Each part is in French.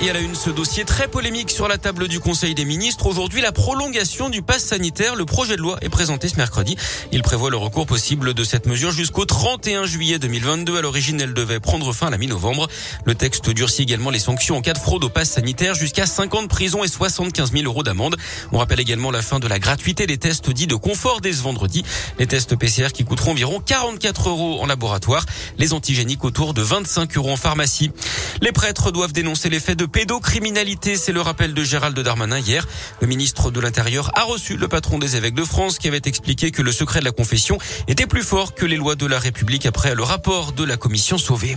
Et à la une, ce dossier très polémique sur la table du Conseil des ministres. Aujourd'hui, la prolongation du pass sanitaire. Le projet de loi est présenté ce mercredi. Il prévoit le recours possible de cette mesure jusqu'au 31 juillet 2022. À l'origine, elle devait prendre fin à la mi-novembre. Le texte durcit également les sanctions en cas de fraude au pass sanitaire jusqu'à 50 de prison et 75 000 euros d'amende. On rappelle également la fin de la gratuité des tests dits de confort dès ce vendredi. Les tests PCR qui coûteront environ 44 euros en laboratoire. Les antigéniques autour de 25 euros en pharmacie. Les prêtres doivent dénoncer les faits de pédocriminalité. C'est le rappel de Gérald Darmanin hier. Le ministre de l'Intérieur a reçu le patron des évêques de France qui avait expliqué que le secret de la confession était plus fort que les lois de la République après le rapport de la commission sauvée.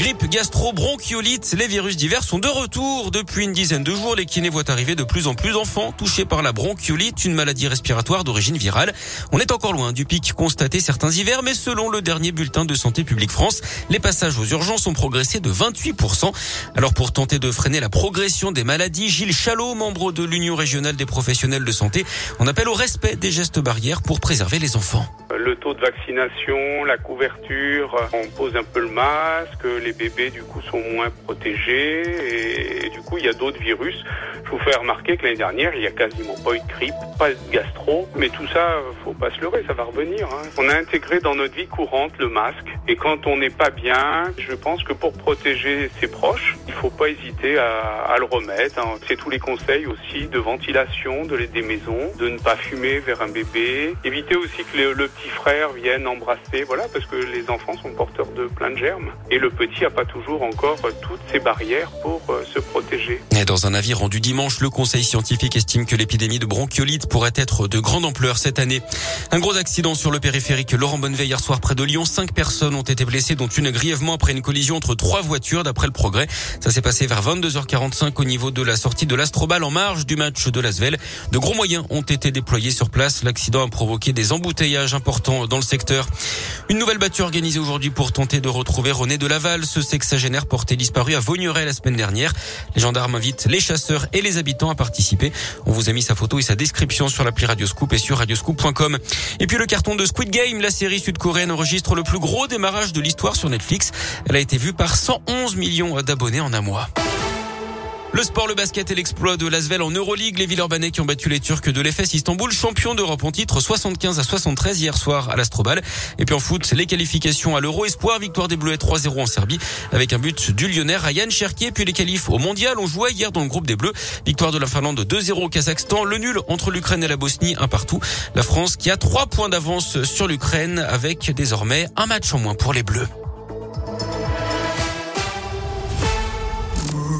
Grippe, gastro, bronchiolite, les virus divers sont de retour. Depuis une dizaine de jours, les kinés voient arriver de plus en plus d'enfants touchés par la bronchiolite, une maladie respiratoire d'origine virale. On est encore loin du pic constaté certains hivers, mais selon le dernier bulletin de Santé publique France, les passages aux urgences ont progressé de 28%. Alors pour tenter de freiner la progression des maladies, Gilles Chalot, membre de l'Union régionale des professionnels de santé, on appelle au respect des gestes barrières pour préserver les enfants. Le taux de vaccination, la couverture, on pose un peu le masque, les bébés du coup sont moins protégés et du coup il y a d'autres virus. Je vous fais remarquer que l'année dernière il y a quasiment pas eu de grippe, pas de gastro, mais tout ça faut pas se leurrer, ça va revenir. Hein. On a intégré dans notre vie courante le masque et quand on n'est pas bien, je pense que pour protéger ses proches, il faut pas hésiter à, le remettre. Hein. C'est tous les conseils aussi de ventilation de des maisons, de ne pas fumer vers un bébé, éviter aussi que le, le petit frère vienne embrasser, voilà, parce que les enfants sont porteurs de plein de germes et le petit n'y a pas toujours encore toutes ces barrières pour euh, se protéger. Et dans un avis rendu dimanche, le Conseil scientifique estime que l'épidémie de bronchiolite pourrait être de grande ampleur cette année. Un gros accident sur le périphérique Laurent Bonneveille hier soir près de Lyon. Cinq personnes ont été blessées, dont une grièvement après une collision entre trois voitures, d'après le progrès. Ça s'est passé vers 22h45 au niveau de la sortie de l'Astrobal en marge du match de l'Asvel. De gros moyens ont été déployés sur place. L'accident a provoqué des embouteillages importants dans le secteur. Une nouvelle battue organisée aujourd'hui pour tenter de retrouver René de Laval ce sexagénaire porté disparu à Vaugneray la semaine dernière. Les gendarmes invitent les chasseurs et les habitants à participer. On vous a mis sa photo et sa description sur l'appli Radioscoop et sur radioscoop.com. Et puis le carton de Squid Game, la série sud-coréenne enregistre le plus gros démarrage de l'histoire sur Netflix. Elle a été vue par 111 millions d'abonnés en un mois. Le sport, le basket et l'exploit de l'Asvel en Euroleague. Les Villeurbanais qui ont battu les Turcs de l'EFS Istanbul, champion d'Europe en titre 75 à 73 hier soir à l'Astrobal. Et puis en foot, les qualifications à l'Euro Espoir, victoire des Bleus 3-0 en Serbie avec un but du Lyonnais Ryan Cherki. Puis les qualifs au Mondial, on jouait hier dans le groupe des Bleus. Victoire de la Finlande 2-0 au Kazakhstan. Le nul entre l'Ukraine et la Bosnie, un partout. La France qui a trois points d'avance sur l'Ukraine avec désormais un match en moins pour les Bleus.